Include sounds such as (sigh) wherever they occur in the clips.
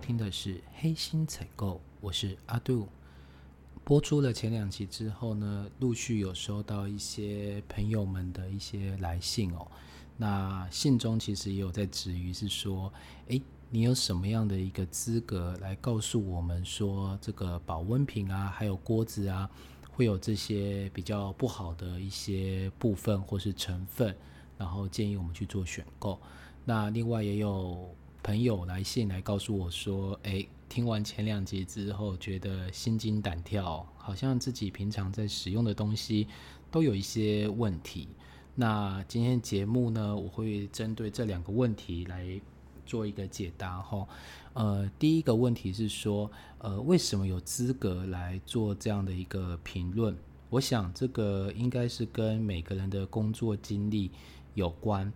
听的是黑心采购，我是阿杜。播出了前两集之后呢，陆续有收到一些朋友们的一些来信哦。那信中其实也有在质疑，是说，诶，你有什么样的一个资格来告诉我们说，这个保温瓶啊，还有锅子啊，会有这些比较不好的一些部分或是成分，然后建议我们去做选购。那另外也有。朋友来信来告诉我说：“诶，听完前两集之后，觉得心惊胆跳，好像自己平常在使用的东西都有一些问题。那今天节目呢，我会针对这两个问题来做一个解答。哈，呃，第一个问题是说，呃，为什么有资格来做这样的一个评论？我想这个应该是跟每个人的工作经历有关。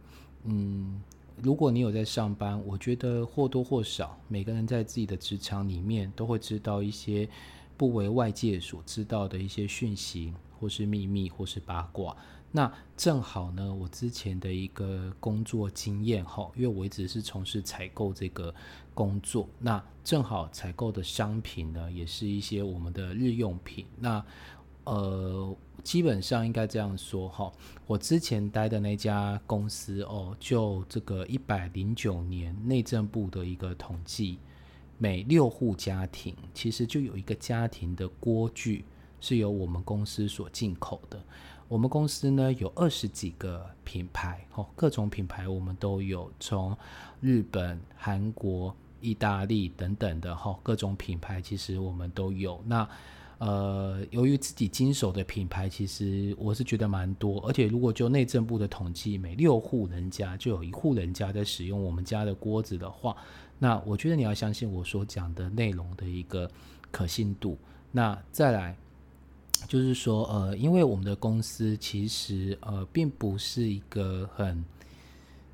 嗯。”如果你有在上班，我觉得或多或少，每个人在自己的职场里面都会知道一些不为外界所知道的一些讯息，或是秘密，或是八卦。那正好呢，我之前的一个工作经验哈，因为我一直是从事采购这个工作，那正好采购的商品呢，也是一些我们的日用品。那呃，基本上应该这样说哈。我之前待的那家公司哦，就这个一百零九年内政部的一个统计，每六户家庭其实就有一个家庭的锅具是由我们公司所进口的。我们公司呢有二十几个品牌哦，各种品牌我们都有，从日本、韩国、意大利等等的哈，各种品牌其实我们都有。那呃，由于自己经手的品牌，其实我是觉得蛮多，而且如果就内政部的统计，每六户人家就有一户人家在使用我们家的锅子的话，那我觉得你要相信我所讲的内容的一个可信度。那再来就是说，呃，因为我们的公司其实呃并不是一个很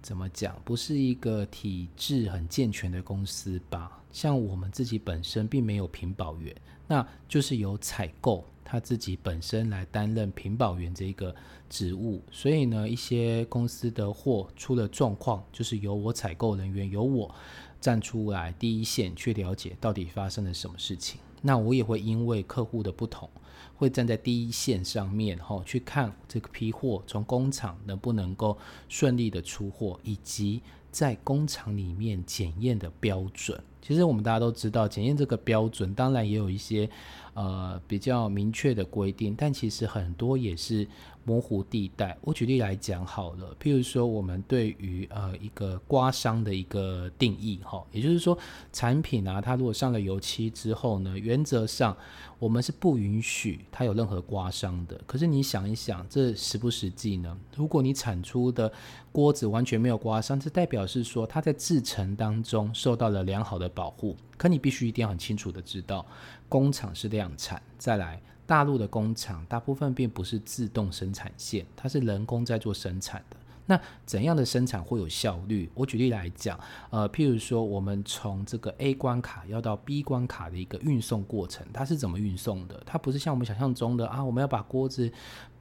怎么讲，不是一个体制很健全的公司吧？像我们自己本身并没有品保员。那就是由采购他自己本身来担任品保员这个职务，所以呢，一些公司的货出了状况，就是由我采购人员由我站出来第一线去了解到底发生了什么事情。那我也会因为客户的不同，会站在第一线上面哈，去看这个批货从工厂能不能够顺利的出货，以及在工厂里面检验的标准。其实我们大家都知道，检验这个标准，当然也有一些呃比较明确的规定，但其实很多也是模糊地带。我举例来讲好了，譬如说我们对于呃一个刮伤的一个定义哈，也就是说产品啊，它如果上了油漆之后呢，原则上我们是不允许它有任何刮伤的。可是你想一想，这实不实际呢？如果你产出的锅子完全没有刮伤，这代表是说它在制成当中受到了良好的。保护，可你必须一定要很清楚的知道，工厂是量产。再来，大陆的工厂大部分并不是自动生产线，它是人工在做生产的。那怎样的生产会有效率？我举例来讲，呃，譬如说，我们从这个 A 关卡要到 B 关卡的一个运送过程，它是怎么运送的？它不是像我们想象中的啊，我们要把锅子。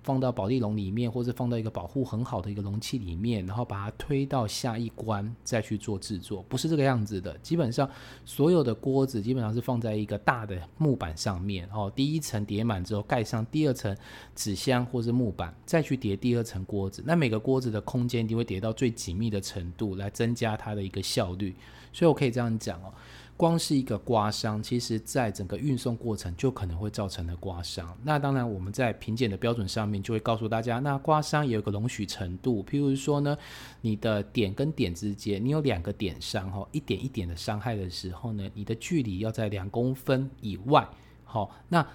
放到保利龙里面，或者放到一个保护很好的一个容器里面，然后把它推到下一关再去做制作，不是这个样子的。基本上所有的锅子基本上是放在一个大的木板上面，哦，第一层叠满之后盖上第二层纸箱或是木板，再去叠第二层锅子。那每个锅子的空间一定会叠到最紧密的程度，来增加它的一个效率。所以我可以这样讲哦。光是一个刮伤，其实在整个运送过程就可能会造成的刮伤。那当然，我们在品检的标准上面就会告诉大家，那刮伤也有个容许程度。譬如说呢，你的点跟点之间，你有两个点伤哈，一点一点的伤害的时候呢，你的距离要在两公分以外。好，那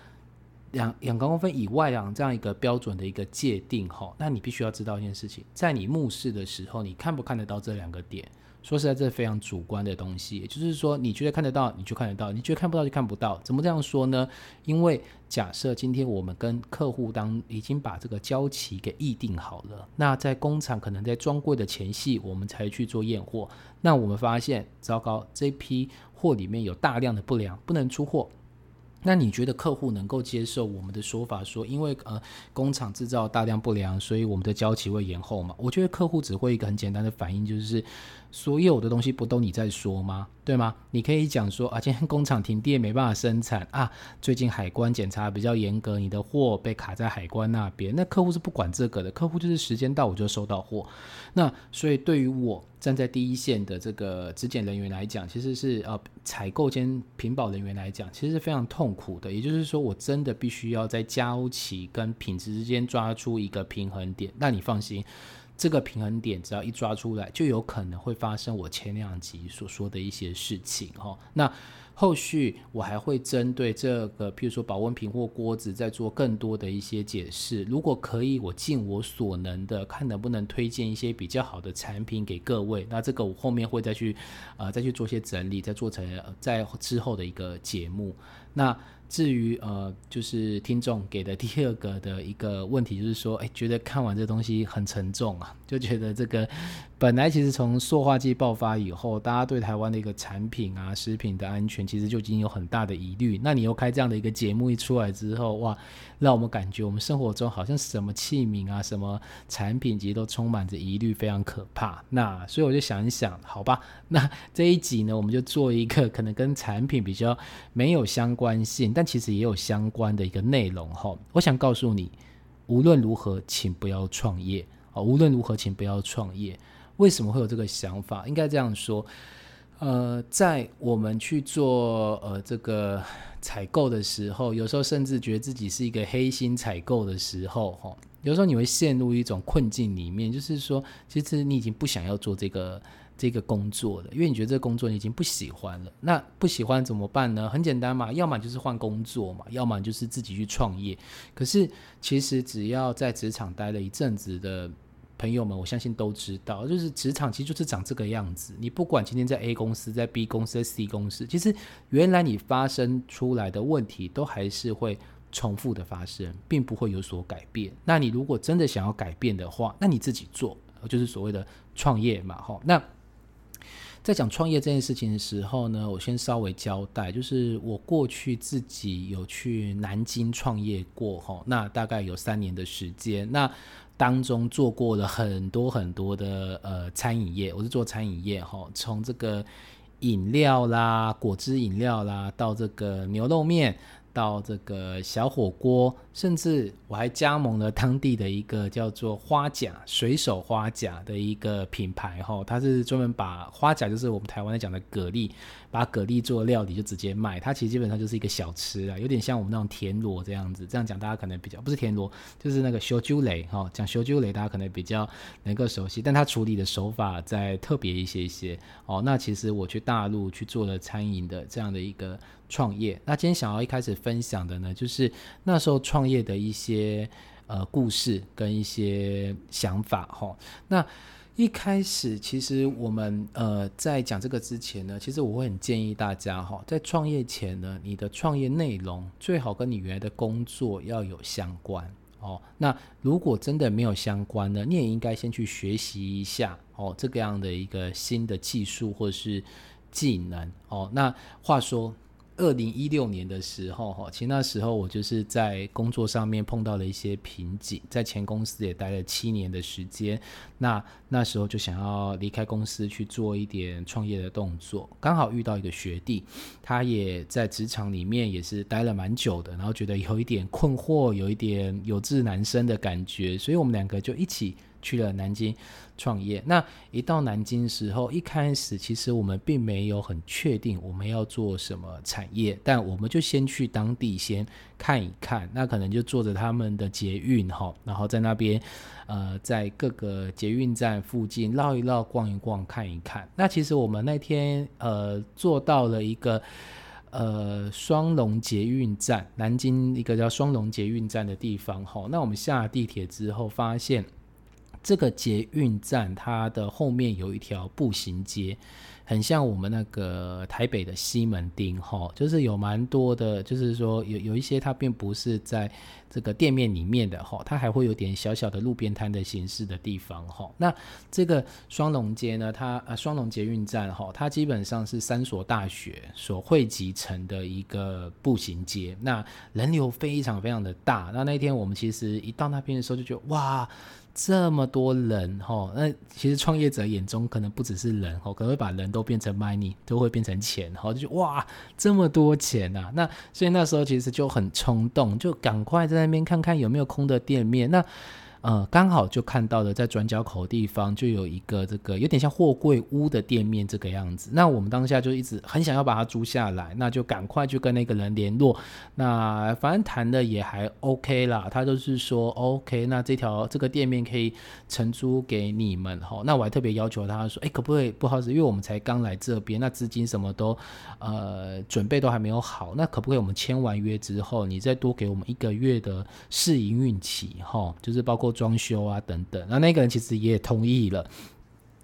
两两公分以外啊，这样一个标准的一个界定哈，那你必须要知道一件事情，在你目视的时候，你看不看得到这两个点？说实在，这是非常主观的东西。也就是说，你觉得看得到，你就看得到；你觉得看不到，就看不到。怎么这样说呢？因为假设今天我们跟客户当已经把这个交期给预定好了，那在工厂可能在装柜的前夕，我们才去做验货。那我们发现，糟糕，这批货里面有大量的不良，不能出货。那你觉得客户能够接受我们的说法，说因为呃工厂制造大量不良，所以我们的交期会延后吗？我觉得客户只会一个很简单的反应，就是所有的东西不都你在说吗？对吗？你可以讲说啊，今天工厂停电没办法生产啊，最近海关检查比较严格，你的货被卡在海关那边。那客户是不管这个的，客户就是时间到我就收到货。那所以对于我站在第一线的这个质检人员来讲，其实是呃采购兼品保人员来讲，其实是非常痛苦的。也就是说，我真的必须要在交期跟品质之间抓出一个平衡点。那你放心。这个平衡点只要一抓出来，就有可能会发生我前两集所说的一些事情哈。那后续我还会针对这个，譬如说保温瓶或锅子，再做更多的一些解释。如果可以，我尽我所能的看能不能推荐一些比较好的产品给各位。那这个我后面会再去呃再去做些整理，再做成在之后的一个节目。那至于呃，就是听众给的第二个的一个问题，就是说，哎，觉得看完这东西很沉重啊，(laughs) 就觉得这个本来其实从塑化剂爆发以后，大家对台湾的一个产品啊、食品的安全，其实就已经有很大的疑虑。那你又开这样的一个节目一出来之后，哇，让我们感觉我们生活中好像什么器皿啊、什么产品，其实都充满着疑虑，非常可怕。那所以我就想一想，好吧，那这一集呢，我们就做一个可能跟产品比较没有相关性，但其实也有相关的一个内容哈，我想告诉你，无论如何，请不要创业啊！无论如何，请不要创业。为什么会有这个想法？应该这样说，呃，在我们去做呃这个采购的时候，有时候甚至觉得自己是一个黑心采购的时候，哈，有时候你会陷入一种困境里面，就是说，其实你已经不想要做这个。这个工作了，因为你觉得这个工作你已经不喜欢了，那不喜欢怎么办呢？很简单嘛，要么就是换工作嘛，要么就是自己去创业。可是其实只要在职场待了一阵子的朋友们，我相信都知道，就是职场其实就是长这个样子。你不管今天在 A 公司、在 B 公司、在 C 公司，其实原来你发生出来的问题都还是会重复的发生，并不会有所改变。那你如果真的想要改变的话，那你自己做，就是所谓的创业嘛，哈，那。在讲创业这件事情的时候呢，我先稍微交代，就是我过去自己有去南京创业过，哈，那大概有三年的时间，那当中做过了很多很多的呃餐饮业，我是做餐饮业，哈，从这个饮料啦、果汁饮料啦，到这个牛肉面。到这个小火锅，甚至我还加盟了当地的一个叫做花甲水手花甲的一个品牌哈，它是专门把花甲就是我们台湾在讲的蛤蜊，把蛤蜊做料理就直接卖，它其实基本上就是一个小吃啊，有点像我们那种田螺这样子。这样讲大家可能比较不是田螺，就是那个修鸠雷哈，讲修鸠雷大家可能比较能够熟悉，但它处理的手法再特别一些一些哦。那其实我去大陆去做了餐饮的这样的一个。创业，那今天想要一开始分享的呢，就是那时候创 (clears throat) 创业的一些呃故事跟一些想法哈。那一开始其实我们呃在讲这个之前呢，其实我会很建议大家哈，在创业前呢，你的创业内容最好跟你原来的工作要有相关哦。那如果真的没有相关呢，你也应该先去学习一下哦，这个样的一个新的技术或者是技能哦。那话说。二零一六年的时候，哈，其实那时候我就是在工作上面碰到了一些瓶颈，在前公司也待了七年的时间，那那时候就想要离开公司去做一点创业的动作，刚好遇到一个学弟，他也在职场里面也是待了蛮久的，然后觉得有一点困惑，有一点有志难伸的感觉，所以我们两个就一起。去了南京创业，那一到南京时候，一开始其实我们并没有很确定我们要做什么产业，但我们就先去当地先看一看，那可能就坐着他们的捷运哈，然后在那边呃，在各个捷运站附近绕一绕、逛一逛、看一看。那其实我们那天呃坐到了一个呃双龙捷运站，南京一个叫双龙捷运站的地方哈。那我们下了地铁之后发现。这个捷运站，它的后面有一条步行街，很像我们那个台北的西门町哈，就是有蛮多的，就是说有有一些它并不是在这个店面里面的哈，它还会有点小小的路边摊的形式的地方哈。那这个双龙街呢，它呃双龙捷运站哈，它基本上是三所大学所汇集成的一个步行街，那人流非常非常的大。那那天我们其实一到那边的时候就觉得哇。这么多人哈，那其实创业者眼中可能不只是人哈，可能会把人都变成 money，都会变成钱哈，就哇这么多钱呐！那所以那时候其实就很冲动，就赶快在那边看看有没有空的店面。那呃，刚好就看到了，在转角口地方就有一个这个有点像货柜屋的店面这个样子。那我们当下就一直很想要把它租下来，那就赶快去跟那个人联络。那反正谈的也还 OK 啦，他就是说 OK，那这条这个店面可以承租给你们哈。那我还特别要求他说，哎，可不可以不好意思，因为我们才刚来这边，那资金什么都呃准备都还没有好，那可不可以我们签完约之后，你再多给我们一个月的试营运期哈，就是包括。装修啊，等等，那那个人其实也同意了。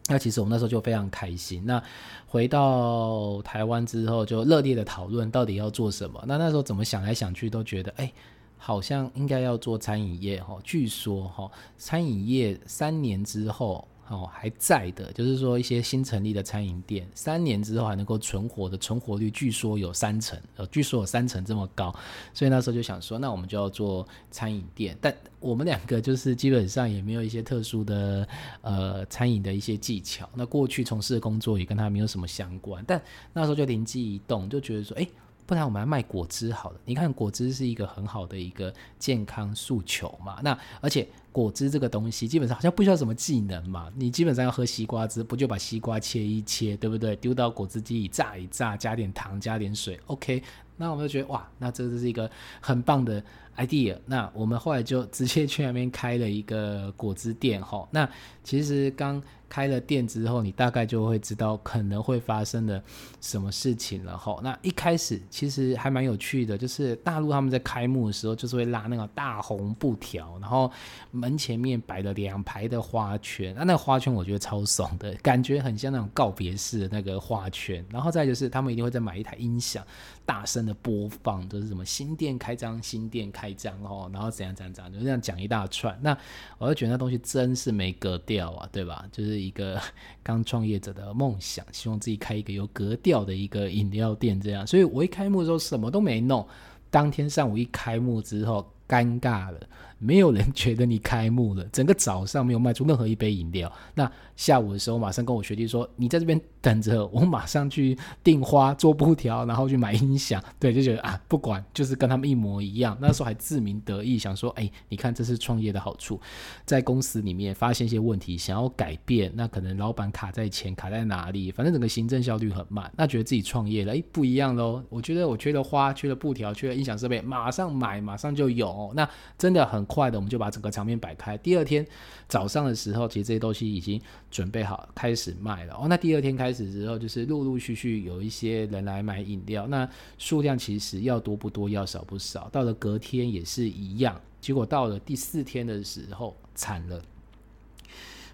那其实我们那时候就非常开心。那回到台湾之后，就热烈的讨论到底要做什么。那那时候怎么想来想去，都觉得哎，好像应该要做餐饮业哈。据说哈，餐饮业三年之后。哦，还在的，就是说一些新成立的餐饮店，三年之后还能够存活的存活率，据说有三成，呃，据说有三成这么高，所以那时候就想说，那我们就要做餐饮店，但我们两个就是基本上也没有一些特殊的呃餐饮的一些技巧，那过去从事的工作也跟他没有什么相关，但那时候就灵机一动，就觉得说，哎。不然我们来卖果汁好了。你看果汁是一个很好的一个健康诉求嘛。那而且果汁这个东西基本上好像不需要什么技能嘛。你基本上要喝西瓜汁，不就把西瓜切一切，对不对？丢到果汁机里榨一榨，加点糖，加点水，OK。那我们就觉得哇，那这是一个很棒的 idea。那我们后来就直接去那边开了一个果汁店哈。那其实刚。开了店之后，你大概就会知道可能会发生的什么事情了哈。那一开始其实还蛮有趣的，就是大陆他们在开幕的时候，就是会拉那个大红布条，然后门前面摆了两排的花圈。那那个花圈我觉得超爽的，感觉很像那种告别式的那个花圈。然后再就是他们一定会再买一台音响，大声的播放，就是什么新店开张，新店开张哦，然后怎样怎样怎样，就这样讲一大串。那我就觉得那东西真是没格调啊，对吧？就是。一个刚创业者的梦想，希望自己开一个有格调的一个饮料店，这样。所以我一开幕的时候什么都没弄，当天上午一开幕之后，尴尬了。没有人觉得你开幕了，整个早上没有卖出任何一杯饮料。那下午的时候，马上跟我学弟说：“你在这边等着，我马上去订花、做布条，然后去买音响。”对，就觉得啊，不管，就是跟他们一模一样。那时候还自鸣得意，想说：“哎，你看，这是创业的好处，在公司里面发现一些问题，想要改变，那可能老板卡在钱，卡在哪里？反正整个行政效率很慢。那觉得自己创业了，哎，不一样喽。我觉得我缺了花，缺了布条，缺了音响设备，马上买，马上就有。那真的很。快的，我们就把整个场面摆开。第二天早上的时候，其实这些东西已经准备好开始卖了。哦，那第二天开始之后，就是陆陆续续有一些人来买饮料。那数量其实要多不多，要少不少。到了隔天也是一样。结果到了第四天的时候，惨了，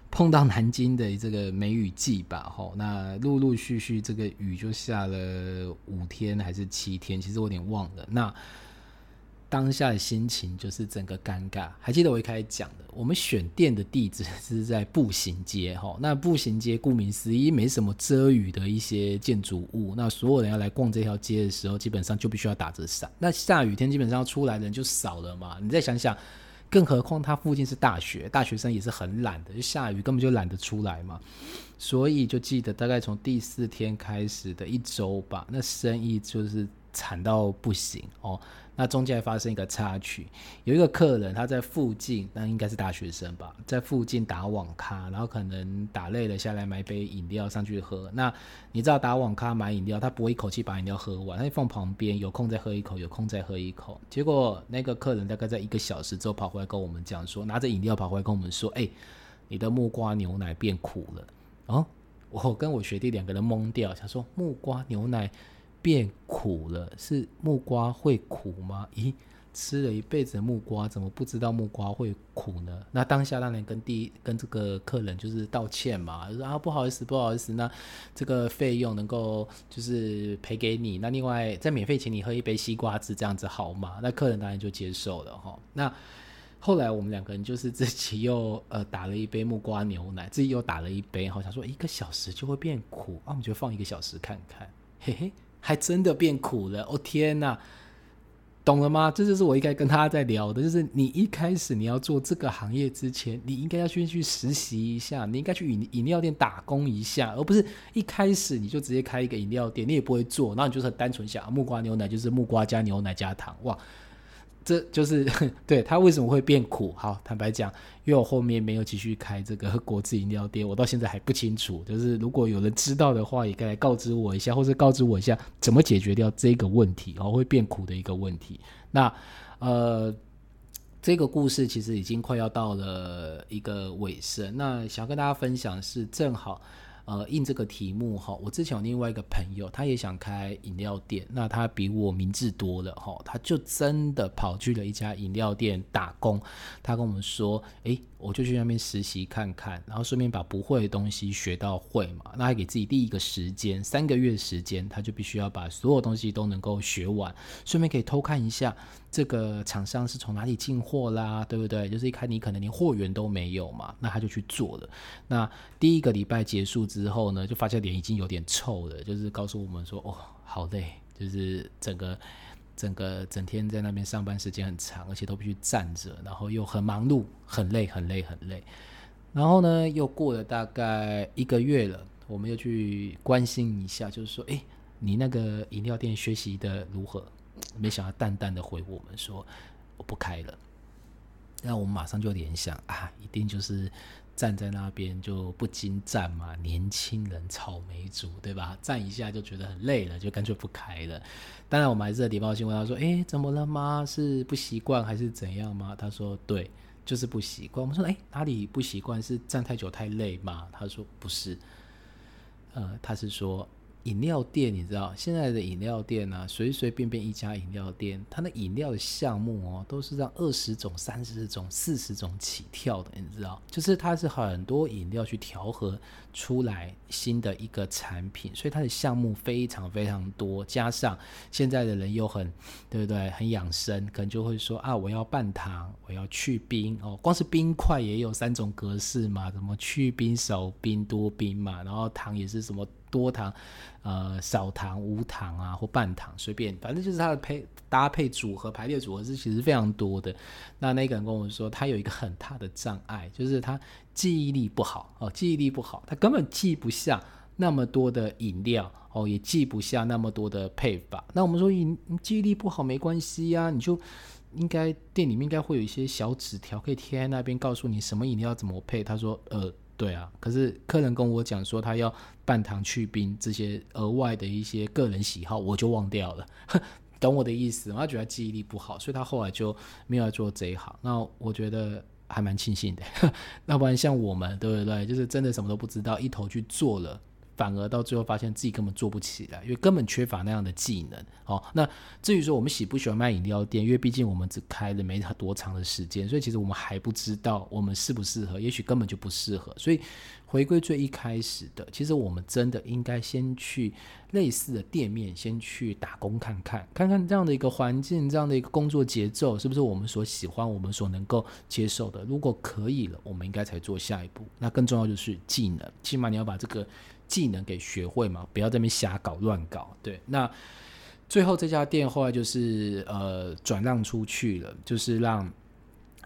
碰到南京的这个梅雨季吧。吼，那陆陆续续这个雨就下了五天还是七天，其实我有点忘了。那当下的心情就是整个尴尬。还记得我一开始讲的，我们选店的地址 (laughs) 是在步行街，哈。那步行街顾名思义，没什么遮雨的一些建筑物。那所有人要来逛这条街的时候，基本上就必须要打着伞。那下雨天基本上要出来的人就少了嘛。你再想想，更何况它附近是大学，大学生也是很懒的，就下雨根本就懒得出来嘛。所以就记得大概从第四天开始的一周吧，那生意就是惨到不行哦。那中间还发生一个插曲，有一个客人他在附近，那应该是大学生吧，在附近打网咖，然后可能打累了下来买杯饮料上去喝。那你知道打网咖买饮料，他不会一口气把饮料喝完，他会放旁边，有空再喝一口，有空再喝一口。结果那个客人大概在一个小时之后跑回来跟我们讲说，拿着饮料跑回来跟我们说，哎，你的木瓜牛奶变苦了。哦，我跟我学弟两个人懵掉，想说木瓜牛奶。变苦了，是木瓜会苦吗？咦，吃了一辈子的木瓜，怎么不知道木瓜会苦呢？那当下当然跟第一跟这个客人就是道歉嘛，说啊不好意思不好意思，那这个费用能够就是赔给你，那另外再免费请你喝一杯西瓜汁，这样子好吗？那客人当然就接受了哈。那后来我们两个人就是自己又呃打了一杯木瓜牛奶，自己又打了一杯，好想说一个小时就会变苦啊，我们就放一个小时看看，嘿嘿，还真的变苦了，哦天呐！懂了吗？这就是我应该跟他在聊的，就是你一开始你要做这个行业之前，你应该要先去实习一下，你应该去饮饮料店打工一下，而不是一开始你就直接开一个饮料店，你也不会做，然后你就是很单纯想木瓜牛奶就是木瓜加牛奶加糖，哇！这就是 (laughs) 对它为什么会变苦。好，坦白讲，因为我后面没有继续开这个 (laughs) 果汁饮料店，我到现在还不清楚。就是如果有人知道的话，也该来告知我一下，或者告知我一下怎么解决掉这个问题哦，会变苦的一个问题。那呃，这个故事其实已经快要到了一个尾声。那想跟大家分享是正好。呃，印这个题目哈，我之前有另外一个朋友，他也想开饮料店，那他比我明智多了哈，他就真的跑去了一家饮料店打工。他跟我们说，诶，我就去那边实习看看，然后顺便把不会的东西学到会嘛。那还给自己第一个时间，三个月时间，他就必须要把所有东西都能够学完，顺便可以偷看一下。这个厂商是从哪里进货啦，对不对？就是一看你可能连货源都没有嘛，那他就去做了。那第一个礼拜结束之后呢，就发现脸已经有点臭了，就是告诉我们说，哦，好累，就是整个整个整天在那边上班时间很长，而且都必须站着，然后又很忙碌，很累，很累，很累。然后呢，又过了大概一个月了，我们又去关心一下，就是说，哎，你那个饮料店学习的如何？没想到淡淡的回我们说我不开了，那我们马上就联想啊，一定就是站在那边就不经站嘛，年轻人草莓族对吧？站一下就觉得很累了，就干脆不开了。当然我们还是礼貌性问他说：“哎，怎么了吗？是不习惯还是怎样吗？”他说：“对，就是不习惯。”我们说：“哎，哪里不习惯？是站太久太累吗？”他说：“不是，呃，他是说。”饮料店，你知道现在的饮料店呢，随随便便一家饮料店，它的饮料的项目哦，都是让二十种、三十种、四十种起跳的，你知道，就是它是很多饮料去调和出来新的一个产品，所以它的项目非常非常多。加上现在的人又很，对不对？很养生，可能就会说啊，我要半糖，我要去冰哦，光是冰块也有三种格式嘛，什么去冰、少冰、多冰嘛，然后糖也是什么。多糖，呃，少糖、无糖啊，或半糖，随便，反正就是它的配搭配组合、排列组合是其实非常多的。那那个人跟我说，他有一个很大的障碍，就是他记忆力不好哦，记忆力不好，他根本记不下那么多的饮料哦，也记不下那么多的配法。那我们说，你记忆力不好没关系呀，你就应该店里面应该会有一些小纸条可以贴在那边，告诉你什么饮料怎么配。他说，呃。对啊，可是客人跟我讲说他要半糖去冰这些额外的一些个人喜好，我就忘掉了，(laughs) 懂我的意思？他觉得记忆力不好，所以他后来就没有做这一行。那我觉得还蛮庆幸的，(laughs) 要不然像我们，对不对？就是真的什么都不知道，一头去做了。反而到最后发现自己根本做不起来，因为根本缺乏那样的技能。好，那至于说我们喜不喜欢卖饮料店，因为毕竟我们只开了没多长的时间，所以其实我们还不知道我们适不适合，也许根本就不适合。所以回归最一开始的，其实我们真的应该先去类似的店面先去打工看看，看看这样的一个环境，这样的一个工作节奏是不是我们所喜欢，我们所能够接受的。如果可以了，我们应该才做下一步。那更重要就是技能，起码你要把这个。技能给学会嘛，不要在那边瞎搞乱搞。对，那最后这家店后来就是呃转让出去了，就是让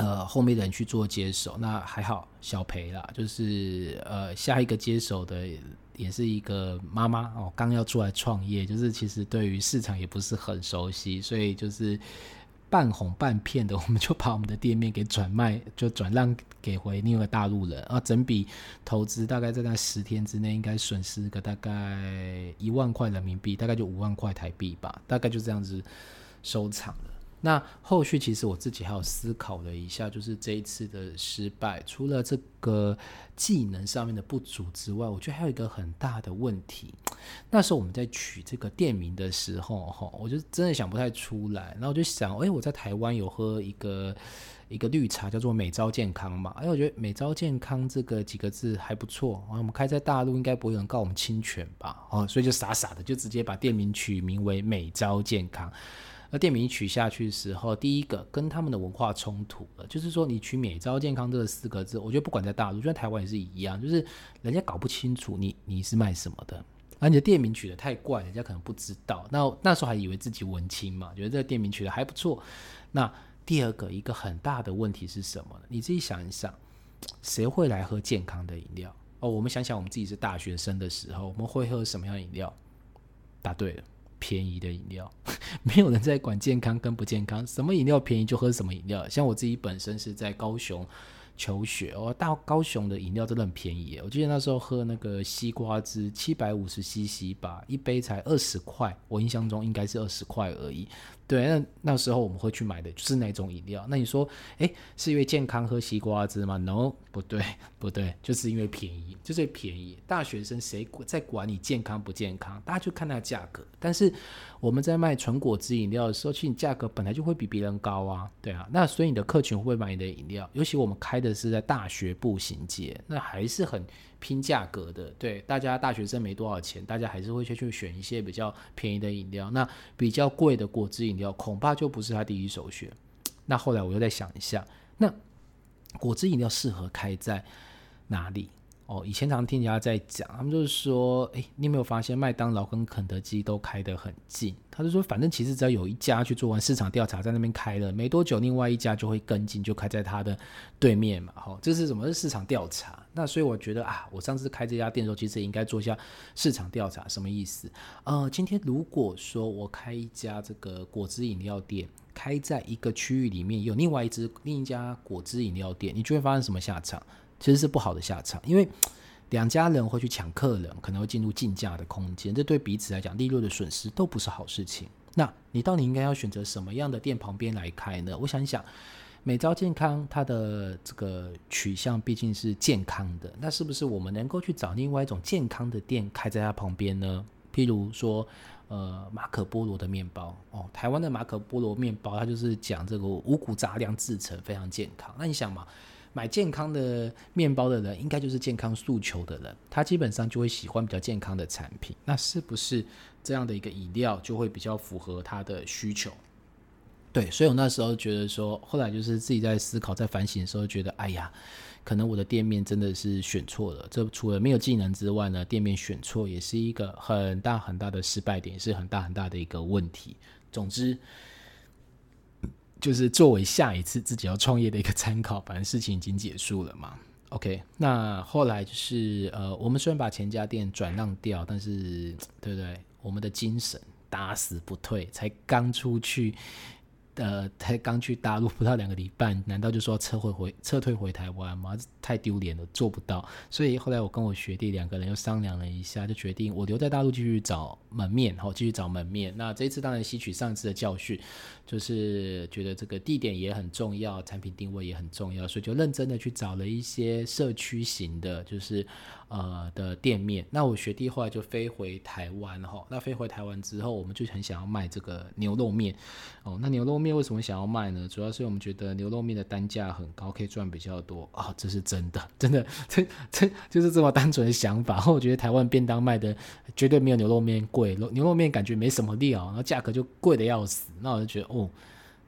呃后面的人去做接手。那还好小赔啦，就是呃下一个接手的也是一个妈妈哦，刚要出来创业，就是其实对于市场也不是很熟悉，所以就是。半哄半骗的，我们就把我们的店面给转卖，就转让给回另外大陆人啊。整笔投资大概在那十天之内，应该损失个大概一万块人民币，大概就五万块台币吧，大概就这样子收场了。那后续其实我自己还有思考了一下，就是这一次的失败，除了这个技能上面的不足之外，我觉得还有一个很大的问题。那时候我们在取这个店名的时候，哈，我就真的想不太出来。然后我就想，哎，我在台湾有喝一个一个绿茶，叫做美招健康嘛。哎，我觉得美招健康这个几个字还不错。啊，我们开在大陆应该不会有人告我们侵权吧？哦，所以就傻傻的就直接把店名取名为美招健康。那店名取下去的时候，第一个跟他们的文化冲突了，就是说你取“美招健康”这四个字，我觉得不管在大陆，就在台湾也是一样，就是人家搞不清楚你你是卖什么的，而你的店名取得太怪，人家可能不知道。那那时候还以为自己文青嘛，觉得这个店名取得还不错。那第二个一个很大的问题是什么呢？你自己想一想，谁会来喝健康的饮料？哦，我们想想我们自己是大学生的时候，我们会喝什么样饮料？答对了。便宜的饮料，(laughs) 没有人在管健康跟不健康，什么饮料便宜就喝什么饮料。像我自己本身是在高雄求学，哦，到高雄的饮料真的很便宜。我记得那时候喝那个西瓜汁，七百五十 CC 吧，一杯才二十块，我印象中应该是二十块而已。对，那那时候我们会去买的就是那种饮料。那你说，哎，是因为健康喝西瓜汁吗？No，不对，不对，就是因为便宜，就是便宜。大学生谁在管你健康不健康？大家就看那价格。但是我们在卖纯果汁饮料的时候，其实价格本来就会比别人高啊。对啊，那所以你的客群会不会买你的饮料？尤其我们开的是在大学步行街，那还是很。拼价格的，对大家大学生没多少钱，大家还是会去去选一些比较便宜的饮料。那比较贵的果汁饮料，恐怕就不是他第一首选。那后来我又再想一下，那果汁饮料适合开在哪里？哦，以前常听人家在讲，他们就是说，哎，你有没有发现麦当劳跟肯德基都开得很近？他就说，反正其实只要有一家去做完市场调查，在那边开了没多久，另外一家就会跟进，就开在他的对面嘛。哈，这是什么？是市场调查。那所以我觉得啊，我上次开这家店的时候，其实也应该做一下市场调查。什么意思？呃，今天如果说我开一家这个果汁饮料店，开在一个区域里面有另外一只另一家果汁饮料店，你就会发生什么下场？其实是不好的下场，因为两家人会去抢客人，可能会进入竞价的空间，这对彼此来讲利润的损失都不是好事情。那你到底应该要选择什么样的店旁边来开呢？我想一想，美招健康它的这个取向毕竟是健康的，那是不是我们能够去找另外一种健康的店开在它旁边呢？譬如说，呃，马可波罗的面包哦，台湾的马可波罗面包，它就是讲这个五谷杂粮制成，非常健康。那你想嘛？买健康的面包的人，应该就是健康诉求的人，他基本上就会喜欢比较健康的产品。那是不是这样的一个饮料就会比较符合他的需求？对，所以我那时候觉得说，后来就是自己在思考、在反省的时候，觉得哎呀，可能我的店面真的是选错了。这除了没有技能之外呢，店面选错也是一个很大很大的失败点，也是很大很大的一个问题。总之。就是作为下一次自己要创业的一个 (laughs) 参考，反正事情已经结束了嘛。OK，那后来就是呃，我们虽然把前家店转让掉，但是对不对？我们的精神打死不退，才刚出去。呃，才刚去大陆不到两个礼拜，难道就说撤回回撤退回台湾吗？太丢脸了，做不到。所以后来我跟我学弟两个人又商量了一下，就决定我留在大陆继续找门面，然后继续找门面。那这一次当然吸取上次的教训，就是觉得这个地点也很重要，产品定位也很重要，所以就认真的去找了一些社区型的，就是。呃的店面，那我学弟后来就飞回台湾哈。那飞回台湾之后，我们就很想要卖这个牛肉面哦。那牛肉面为什么想要卖呢？主要是我们觉得牛肉面的单价很高，可以赚比较多啊。这是真的，(laughs) 真的，这这就是这么单纯的想法。我觉得台湾便当卖的绝对没有牛肉面贵，牛肉面感觉没什么料，然后价格就贵的要死。那我就觉得哦。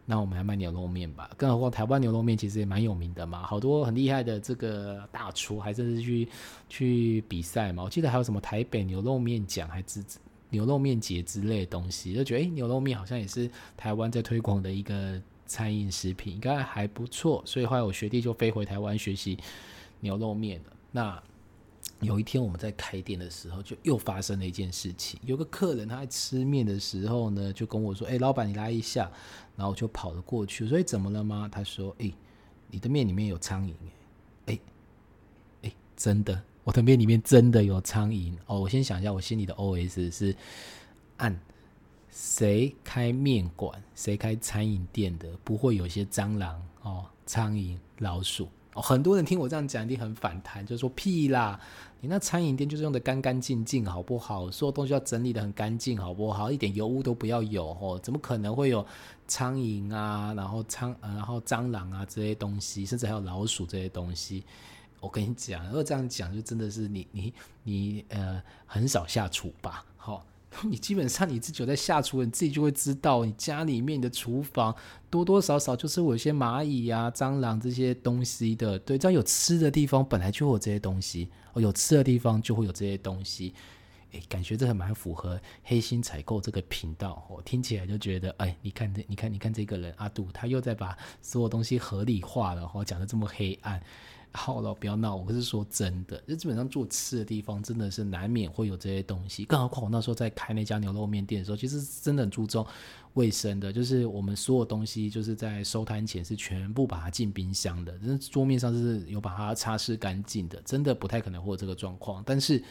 那我们来卖牛肉面吧，更何况台湾牛肉面其实也蛮有名的嘛，好多很厉害的这个大厨还真是去去比赛嘛。我记得还有什么台北牛肉面奖，还之牛肉面节之类的东西，就觉得诶，牛肉面好像也是台湾在推广的一个餐饮食品，应该还不错。所以后来我学弟就飞回台湾学习牛肉面了。那有一天我们在开店的时候，就又发生了一件事情。有个客人他在吃面的时候呢，就跟我说：“哎，老板，你来一下。”然后我就跑了过去，所以怎么了吗？他说：“哎，你的面里面有苍蝇。”哎，哎，真的，我的面里面真的有苍蝇哦。我先想一下，我心里的 OS 是：按谁开面馆、谁开餐饮店的，不会有些蟑螂哦、苍蝇、老鼠哦？很多人听我这样讲，一定很反弹，就说屁啦！你那餐饮店就是用的干干净净，好不好？所有东西要整理的很干净，好不好？一点油污都不要有哦，怎么可能会有苍蝇啊，然后苍，然后蟑螂啊这些东西，甚至还有老鼠这些东西？我跟你讲，如果这样讲，就真的是你你你呃，很少下厨吧？好。(laughs) 你基本上你自己有在下厨，你自己就会知道，你家里面的厨房多多少少就是有些蚂蚁呀、蟑螂这些东西的。对，只要有吃的地方，本来就有这些东西。哦，有吃的地方就会有这些东西。诶，感觉这还蛮符合黑心采购这个频道。我听起来就觉得，哎，你看这，你看，你看这个人阿杜，他又在把所有东西合理化了，哈，讲的这么黑暗。好了，不要闹！我是说真的，就基本上做吃的地方，真的是难免会有这些东西。更何况我那时候在开那家牛肉面店的时候，其实真的很注重卫生的，就是我们所有东西就是在收摊前是全部把它进冰箱的，是桌面上是有把它擦拭干净的，真的不太可能会有这个状况。但是。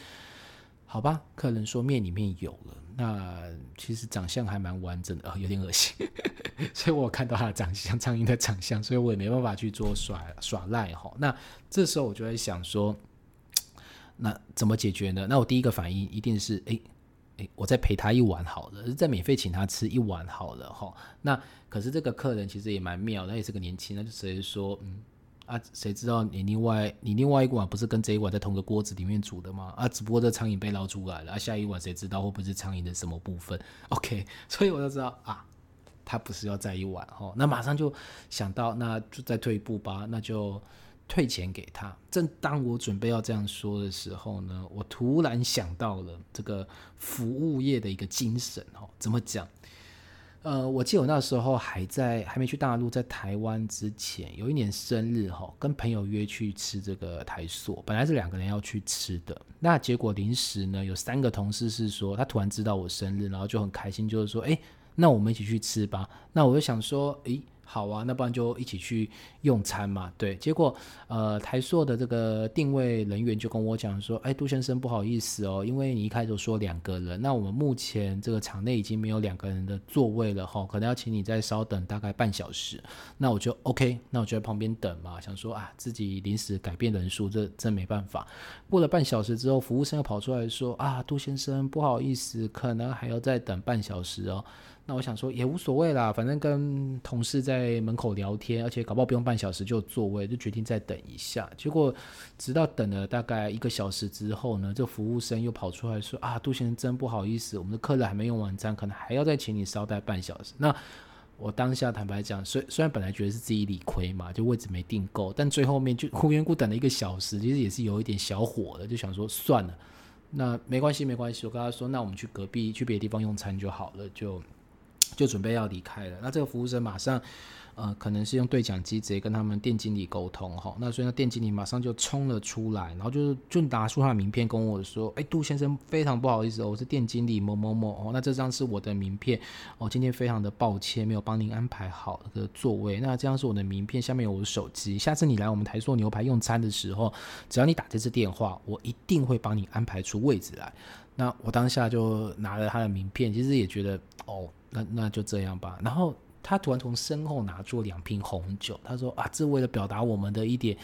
好吧，客人说面里面有了，那其实长相还蛮完整的，有点恶心，(laughs) 所以我看到他的长相，苍蝇的长相，所以我也没办法去做耍耍赖哈。那这时候我就在想说，(tsk) 那怎么解决呢？那我第一个反应一定是，哎哎，我再陪他一碗好了，再免费请他吃一碗好了哈。那可是这个客人其实也蛮妙，他也是个年轻，他就直接说，嗯。啊，谁知道你另外你另外一碗不是跟这一碗在同个锅子里面煮的吗？啊，只不过这苍蝇被捞出来了，啊，下一碗谁知道会不会是苍蝇的什么部分？(laughs) OK，所以我就知道啊，他不是要再一碗哦，那马上就想到，那就再退一步吧，那就退钱给他。正当我准备要这样说的时候呢，我突然想到了这个服务业的一个精神哦，怎么讲？呃，我记得我那时候还在还没去大陆，在台湾之前，有一年生日哈，跟朋友约去吃这个台塑，本来是两个人要去吃的，那结果临时呢，有三个同事是说，他突然知道我生日，然后就很开心，就是说，哎，那我们一起去吃吧。那我就想说，诶。好啊，那不然就一起去用餐嘛。对，结果呃，台硕的这个定位人员就跟我讲说：“哎，杜先生，不好意思哦，因为你一开始说两个人，那我们目前这个场内已经没有两个人的座位了哈，可能要请你再稍等大概半小时。”那我就 OK，那我就在旁边等嘛，想说啊，自己临时改变人数，这真没办法。过了半小时之后，服务生又跑出来说：“啊，杜先生，不好意思，可能还要再等半小时哦。”那我想说也无所谓啦，反正跟同事在门口聊天，而且搞不好不用半小时就有座位，就决定再等一下。结果直到等了大概一个小时之后呢，这服务生又跑出来说：“啊，杜先生真不好意思，我们的客人还没用完餐，可能还要再请你稍待半小时。”那我当下坦白讲，虽虽然本来觉得是自己理亏嘛，就位置没订够，但最后面就忽缘故等了一个小时，其实也是有一点小火的，就想说算了，那没关系没关系，我跟他说，那我们去隔壁去别的地方用餐就好了，就。就准备要离开了，那这个服务生马上，呃，可能是用对讲机直接跟他们店经理沟通哈，那所以呢，店经理马上就冲了出来，然后就是就拿出他的名片跟我说，哎，杜先生非常不好意思哦，我是店经理某某某哦，那这张是我的名片哦，今天非常的抱歉没有帮您安排好的座位，那这张是我的名片，下面有我的手机，下次你来我们台塑牛排用餐的时候，只要你打这支电话，我一定会帮你安排出位置来。那我当下就拿了他的名片，其实也觉得哦。那那就这样吧。然后他突然从身后拿出两瓶红酒，他说：“啊，这为了表达我们的一点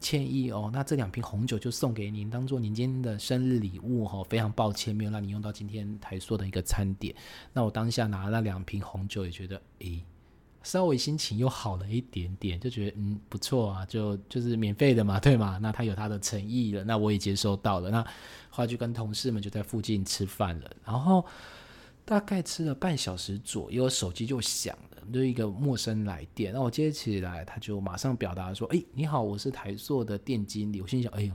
歉意哦，那这两瓶红酒就送给您，当做您今天的生日礼物哈。非常抱歉没有让你用到今天台塑的一个餐点。那我当下拿了那两瓶红酒，也觉得诶，稍微心情又好了一点点，就觉得嗯不错啊，就就是免费的嘛，对吗？那他有他的诚意了，那我也接收到了。那后来就跟同事们就在附近吃饭了，然后。大概吃了半小时左右，手机就响了，就一个陌生来电。那我接起来，他就马上表达说：“哎，你好，我是台硕的店经理。”我心想：“哎呦，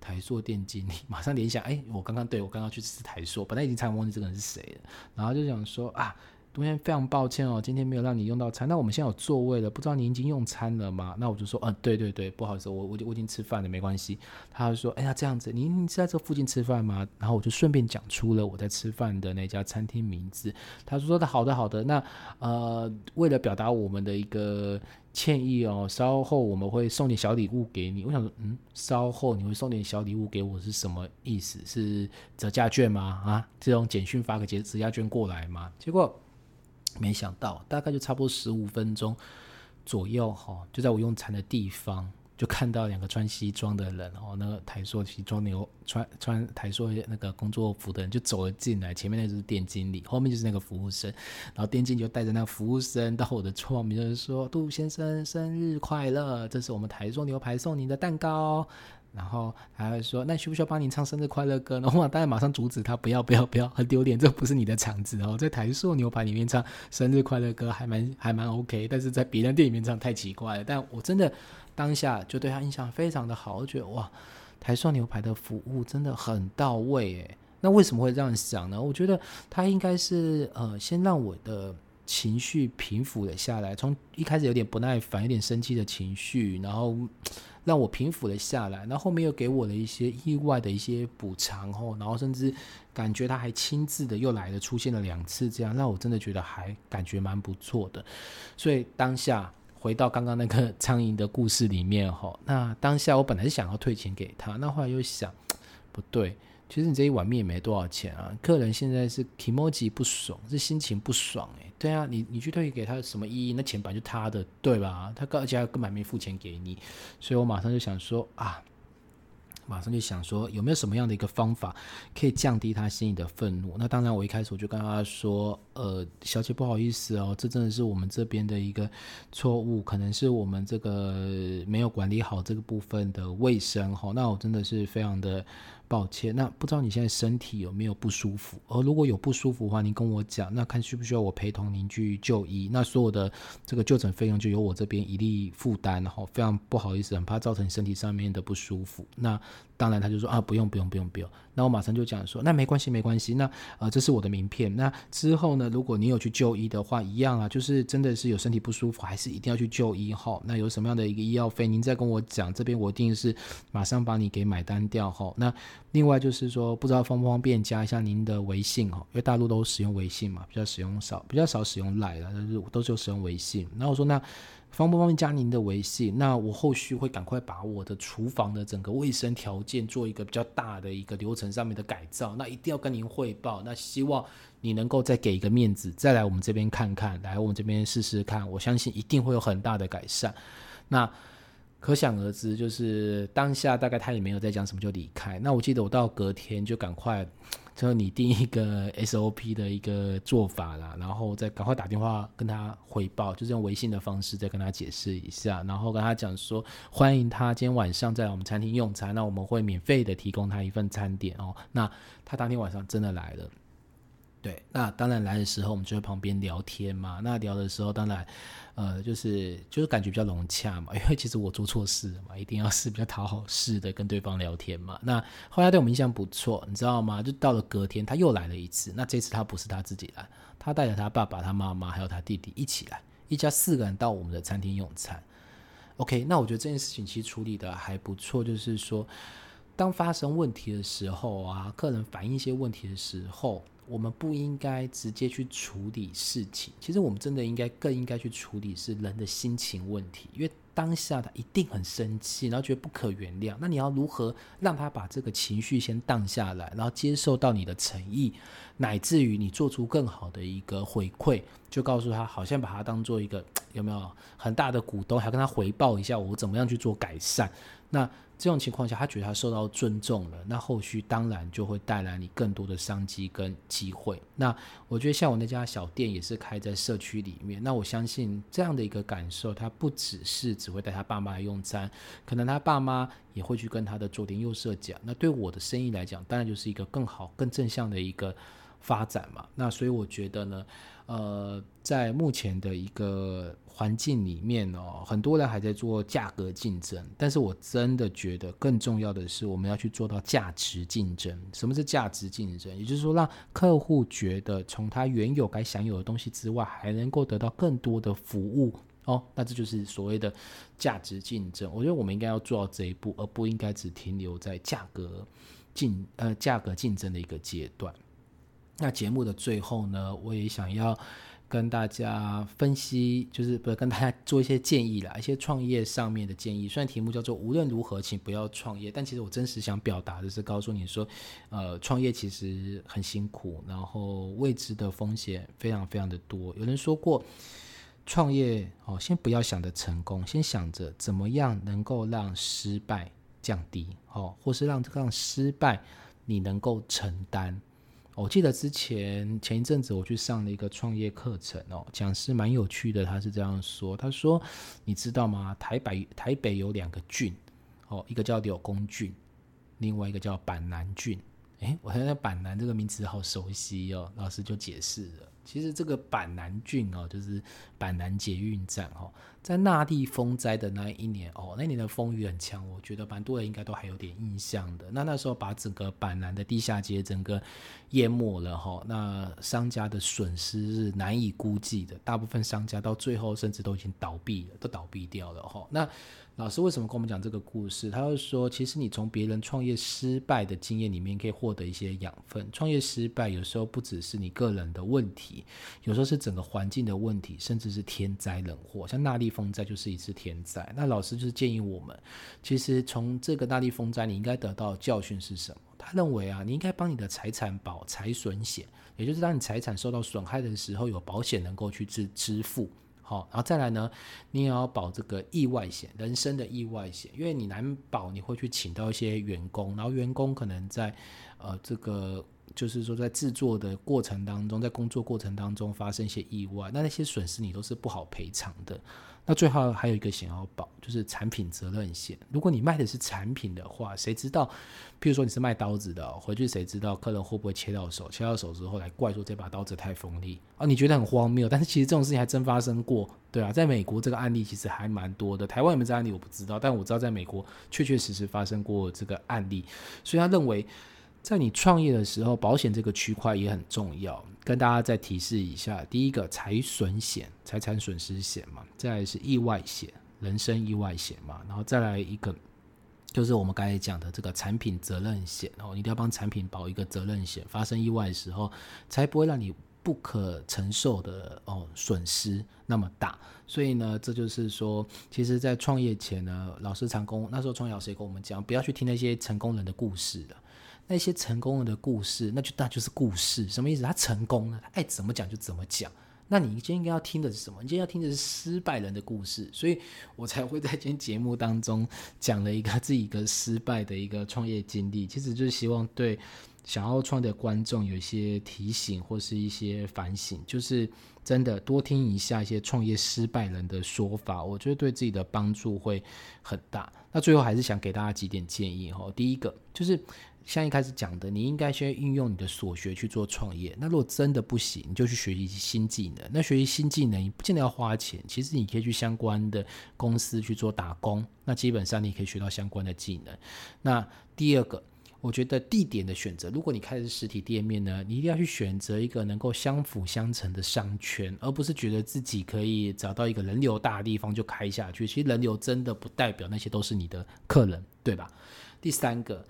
台硕店经理。”马上联想：“哎，我刚刚对我刚刚去吃台硕，本来已经差点忘记这个人是谁了。”然后就想说：“啊。”昨天非常抱歉哦，今天没有让你用到餐。那我们现在有座位了，不知道您已经用餐了吗？那我就说，嗯，对对对，不好意思，我我我已经吃饭了，没关系。他就说，哎呀，这样子，您是在这附近吃饭吗？然后我就顺便讲出了我在吃饭的那家餐厅名字。他说的好的好的，那呃，为了表达我们的一个歉意哦，稍后我们会送点小礼物给你。我想说，嗯，稍后你会送点小礼物给我是什么意思？是折价券吗？啊，这种简讯发个折折价券过来吗？结果没想到，大概就差不多十五分钟左右哈，就在我用餐的地方。就看到两个穿西装的人，哦，那个台塑西装牛穿穿台塑那个工作服的人就走了进来，前面那就是店经理，后面就是那个服务生，然后店经理就带着那个服务生到我的窗边，就是说杜先生生日快乐，这是我们台塑牛排送您的蛋糕。然后还会说，那需不需要帮你唱生日快乐歌呢？我当然马上阻止他，不要不要不要，很丢脸，这不是你的场子哦，在台塑牛排里面唱生日快乐歌还蛮还蛮 OK，但是在别人店里面唱太奇怪了。但我真的当下就对他印象非常的好，我觉得哇，台塑牛排的服务真的很到位诶。那为什么会这样想呢？我觉得他应该是呃，先让我的情绪平复了下来，从一开始有点不耐烦、有点生气的情绪，然后。让我平复了下来，那后面又给我了一些意外的一些补偿哦，然后甚至感觉他还亲自的又来了，出现了两次，这样让我真的觉得还感觉蛮不错的。所以当下回到刚刚那个苍蝇的故事里面哈，那当下我本来是想要退钱给他，那后来又想不对。其实你这一碗面也没多少钱啊，客人现在是 emoji 不爽，是心情不爽诶。对啊，你你去退给他什么意义？那钱本来就他的，对吧？他而且根本没付钱给你，所以我马上就想说啊。马上就想说有没有什么样的一个方法可以降低他心里的愤怒？那当然，我一开始我就跟他说：“呃，小姐不好意思哦，这真的是我们这边的一个错误，可能是我们这个没有管理好这个部分的卫生哈。那我真的是非常的抱歉。那不知道你现在身体有没有不舒服？而如果有不舒服的话，您跟我讲，那看需不需要我陪同您去就医？那所有的这个就诊费用就由我这边一力负担然后。非常不好意思，很怕造成身体上面的不舒服。那当然，他就说啊，不用不用不用不用。那我马上就讲说，那没关系没关系。那呃，这是我的名片。那之后呢，如果你有去就医的话，一样啊，就是真的是有身体不舒服，还是一定要去就医哈。那有什么样的一个医药费，您再跟我讲，这边我一定是马上把你给买单掉哈。那另外就是说，不知道方不方便加一下您的微信哈，因为大陆都使用微信嘛，比较使用少，比较少使用赖了，就是都是使用微信。那我说那。方不方便加您的微信？那我后续会赶快把我的厨房的整个卫生条件做一个比较大的一个流程上面的改造。那一定要跟您汇报。那希望你能够再给一个面子，再来我们这边看看，来我们这边试试看。我相信一定会有很大的改善。那可想而知，就是当下大概他也没有再讲什么就离开。那我记得我到隔天就赶快。就你定一个 (laughs) SOP 的一个做法啦，然后再赶快打电话跟他回报，就是用微信的方式再跟他解释一下，然后跟他讲说欢迎他今天晚上在我们餐厅用餐，那我们会免费的提供他一份餐点哦。那他当天晚上真的来了，对，那当然来的时候我们就在旁边聊天嘛，那聊的时候当然。呃，就是就是感觉比较融洽嘛，因为其实我做错事嘛，一定要是比较讨好式的跟对方聊天嘛。那后来对我们印象不错，你知道吗？就到了隔天他又来了一次，那这次他不是他自己来，他带着他爸爸、他妈妈还有他弟弟一起来，一家四个人到我们的餐厅用餐。OK，那我觉得这件事情其实处理的还不错，就是说当发生问题的时候啊，客人反映一些问题的时候。我们不应该直接去处理事情，其实我们真的应该更应该去处理是人的心情问题，因为当下他一定很生气，然后觉得不可原谅。那你要如何让他把这个情绪先荡下来，然后接受到你的诚意，乃至于你做出更好的一个回馈，就告诉他，好像把他当做一个有没有很大的股东，还跟他回报一下我怎么样去做改善。那这种情况下，他觉得他受到尊重了，那后续当然就会带来你更多的商机跟机会。那我觉得像我那家小店也是开在社区里面，那我相信这样的一个感受，他不只是只会带他爸妈来用餐，可能他爸妈也会去跟他的左邻右舍讲。那对我的生意来讲，当然就是一个更好、更正向的一个发展嘛。那所以我觉得呢。呃，在目前的一个环境里面哦，很多人还在做价格竞争，但是我真的觉得更重要的是，我们要去做到价值竞争。什么是价值竞争？也就是说，让客户觉得从他原有该享有的东西之外，还能够得到更多的服务哦。那这就是所谓的价值竞争。我觉得我们应该要做到这一步，而不应该只停留在价格竞呃价格竞争的一个阶段。那节目的最后呢，我也想要跟大家分析，就是不是跟大家做一些建议啦，一些创业上面的建议。虽然题目叫做无论如何，请不要创业，但其实我真实想表达的是告诉你说，呃，创业其实很辛苦，然后未知的风险非常非常的多。有人说过，创业哦，先不要想着成功，先想着怎么样能够让失败降低，哦，或是让让失败你能够承担。我记得之前前一阵子我去上了一个创业课程哦，讲师蛮有趣的，他是这样说：他说，你知道吗？台北台北有两个郡哦，一个叫柳公郡，另外一个叫板南郡。诶，我现在板南这个名词好熟悉哦，老师就解释了。其实这个板南郡哦，就是板南捷运站哦，在那地风灾的那一年哦，那年的风雨很强，我觉得蛮多人应该都还有点印象的。那那时候把整个板南的地下街整个淹没了哈，那商家的损失是难以估计的，大部分商家到最后甚至都已经倒闭了，都倒闭掉了哈。那老师为什么跟我们讲这个故事？他就说，其实你从别人创业失败的经验里面可以获得一些养分。创业失败有时候不只是你个人的问题，有时候是整个环境的问题，甚至是天灾人祸。像那利风灾就是一次天灾。那老师就是建议我们，其实从这个那利风灾，你应该得到教训是什么？他认为啊，你应该帮你的财产保财损险，也就是当你财产受到损害的时候，有保险能够去支支付。好，然后再来呢，你也要保这个意外险，人生的意外险，因为你难保你会去请到一些员工，然后员工可能在呃这个就是说在制作的过程当中，在工作过程当中发生一些意外，那那些损失你都是不好赔偿的。那最后还有一个险要保，就是产品责任险。如果你卖的是产品的话，谁知道？譬如说你是卖刀子的，回去谁知道客人会不会切到手？切到手之后来怪说这把刀子太锋利啊？你觉得很荒谬，但是其实这种事情还真发生过，对啊，在美国这个案例其实还蛮多的。台湾有没有这案例我不知道，但我知道在美国确确实实发生过这个案例，所以他认为。在你创业的时候，保险这个区块也很重要。跟大家再提示一下：第一个财损险、财产损失险嘛；再来是意外险、人身意外险嘛；然后再来一个就是我们刚才讲的这个产品责任险哦，你一定要帮产品保一个责任险，发生意外的时候才不会让你不可承受的哦损失那么大。所以呢，这就是说，其实，在创业前呢，老师成功那时候创业老师也跟我们讲，不要去听那些成功人的故事的。那些成功了的故事，那就那就是故事，什么意思？他成功了，爱怎么讲就怎么讲。那你今天应该要听的是什么？你今天要听的是失败人的故事，所以我才会在今天节目当中讲了一个自己一个失败的一个创业经历，其实就是希望对想要创的观众有一些提醒或是一些反省，就是真的多听一下一些创业失败人的说法，我觉得对自己的帮助会很大。那最后还是想给大家几点建议哈，第一个就是。像一开始讲的，你应该先运用你的所学去做创业。那如果真的不行，你就去学习新技能。那学习新技能你不见得要花钱，其实你可以去相关的公司去做打工。那基本上你可以学到相关的技能。那第二个，我觉得地点的选择，如果你开的是实体店面呢，你一定要去选择一个能够相辅相成的商圈，而不是觉得自己可以找到一个人流大的地方就开下去。其实人流真的不代表那些都是你的客人，对吧？第三个。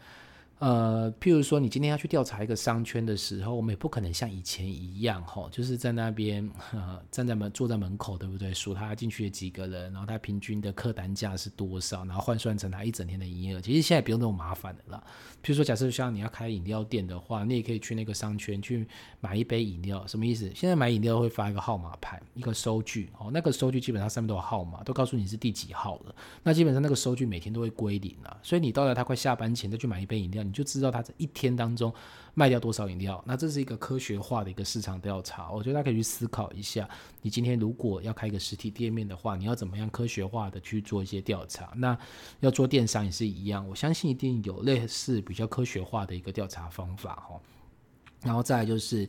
呃，譬如说，你今天要去调查一个商圈的时候，我们也不可能像以前一样，哈，就是在那边呃 (laughs) 站在门坐在门口，对不对？数他进去的几个人，然后他平均的客单价是多少，然后换算成他一整天的营业额。其实现在不用那么麻烦的了。譬如说，假设像你要开饮料店的话，你也可以去那个商圈去买一杯饮料。什么意思？现在买饮料会发一个号码牌，一个收据，哦，那个收据基本上上面都有号码，都告诉你是第几号了。那基本上那个收据每天都会归零了，所以你到了他快下班前再去买一杯饮料。你就知道他这一天当中卖掉多少饮料，那这是一个科学化的一个市场调查。我觉得大家可以去思考一下，你今天如果要开一个实体店面的话，你要怎么样科学化的去做一些调查？那要做电商也是一样，我相信一定有类似比较科学化的一个调查方法哈。然后再就是，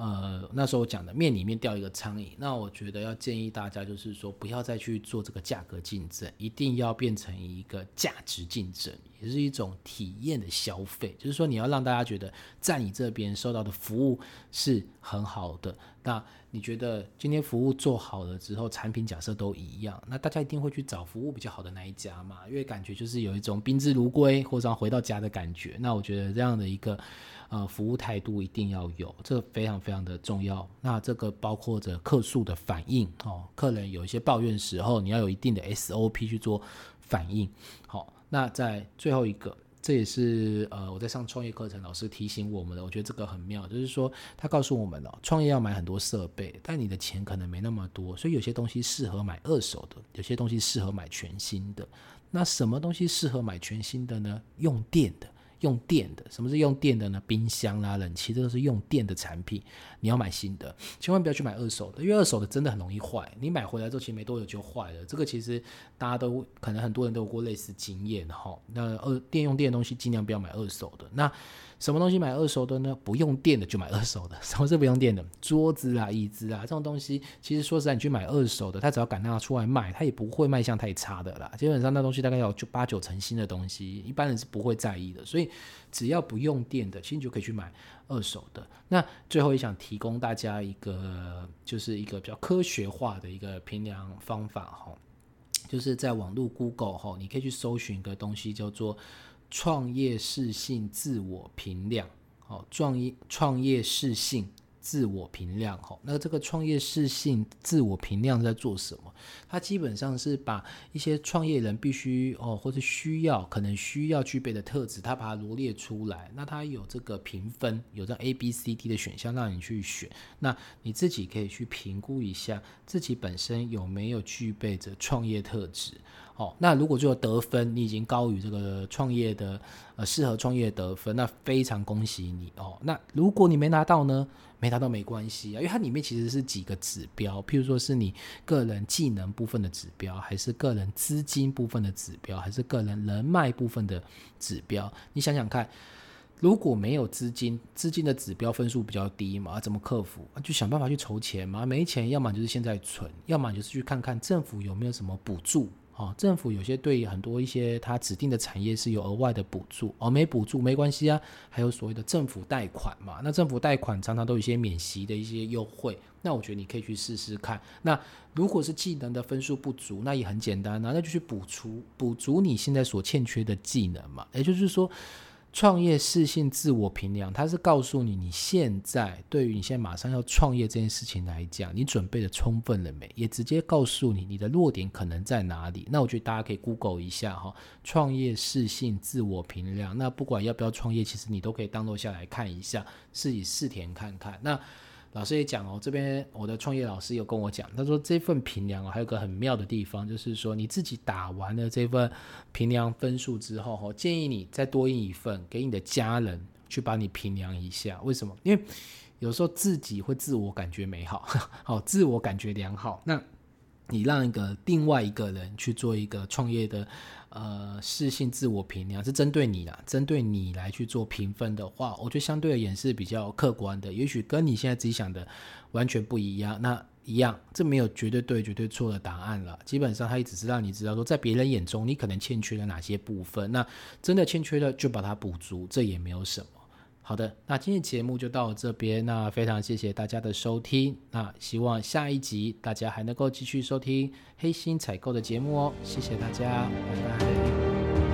呃，那时候讲的面里面掉一个苍蝇，那我觉得要建议大家就是说，不要再去做这个价格竞争，一定要变成一个价值竞争。也是一种体验的消费，就是说你要让大家觉得在你这边受到的服务是很好的。那你觉得今天服务做好了之后，产品假设都一样，那大家一定会去找服务比较好的那一家嘛？因为感觉就是有一种宾至如归或者回到家的感觉。那我觉得这样的一个呃服务态度一定要有，这非常非常的重要。那这个包括着客诉的反应哦，客人有一些抱怨时候，你要有一定的 SOP 去做反应。好，那在最后一个。这也是呃我在上创业课程，老师提醒我们的，我觉得这个很妙，就是说他告诉我们哦，创业要买很多设备，但你的钱可能没那么多，所以有些东西适合买二手的，有些东西适合买全新的。那什么东西适合买全新的呢？用电的。用电的，什么是用电的呢？冰箱啦、冷气，这都是用电的产品。你要买新的，千万不要去买二手的，因为二手的真的很容易坏。你买回来之后，其实没多久就坏了。这个其实大家都可能很多人都有过类似经验哈。那二电用电的东西，尽量不要买二手的。那什么东西买二手的呢？不用电的就买二手的。(laughs) 什么是不用电的？桌子啊、椅子啊这种东西，其实说实在，你去买二手的，他只要敢拿出来卖，他也不会卖相太差的啦。基本上那东西大概有就八九成新的东西，一般人是不会在意的。所以只要不用电的，其实你就可以去买二手的。那最后也想提供大家一个，就是一个比较科学化的一个评量方法哈，就是在网络 Google 哈，你可以去搜寻一个东西叫做。创业适性自我评量，好，创业创业适性自我评量，好，那这个创业适性自我评量在做什么？它基本上是把一些创业人必须哦，或者需要可能需要具备的特质，它把它罗列出来。那它有这个评分，有这 A、B、C、D 的选项让你去选。那你自己可以去评估一下自己本身有没有具备着创业特质。哦，那如果最后得分你已经高于这个创业的呃适合创业得分，那非常恭喜你哦。那如果你没拿到呢？没达到没关系啊，因为它里面其实是几个指标，譬如说是你个人技能部分的指标，还是个人资金部分的指标，还是个人人脉部分的指标。你想想看，如果没有资金，资金的指标分数比较低嘛，怎么克服？就想办法去筹钱嘛。没钱，要么就是现在存，要么就是去看看政府有没有什么补助。哦，政府有些对很多一些它指定的产业是有额外的补助，哦，没补助没关系啊，还有所谓的政府贷款嘛。那政府贷款常常都有一些免息的一些优惠，那我觉得你可以去试试看。那如果是技能的分数不足，那也很简单啊，那就去补足补足你现在所欠缺的技能嘛。也就是说。创业试性自我评量，它是告诉你你现在对于你现在马上要创业这件事情来讲，你准备的充分了没？也直接告诉你你的弱点可能在哪里。那我觉得大家可以 Google 一下哈，创业试性自我评量。那不管要不要创业，其实你都可以 download 下来看一下，自己试填看看。那老师也讲哦，这边我的创业老师有跟我讲，他说这份评量哦，还有个很妙的地方，就是说你自己打完了这份评量分数之后，哈，建议你再多印一份给你的家人去帮你评量一下。为什么？因为有时候自己会自我感觉美好，(laughs) 好，自我感觉良好，那你让一个另外一个人去做一个创业的。呃，适性自我评量是针对你啦，针对你来去做评分的话，我觉得相对而言是比较客观的，也许跟你现在自己想的完全不一样。那一样，这没有绝对对、绝对错的答案了。基本上，他也只是让你知道说，在别人眼中你可能欠缺了哪些部分。那真的欠缺了，就把它补足，这也没有什么。好的，那今天节目就到这边。那非常谢谢大家的收听。那希望下一集大家还能够继续收听黑心采购的节目哦。谢谢大家，拜拜。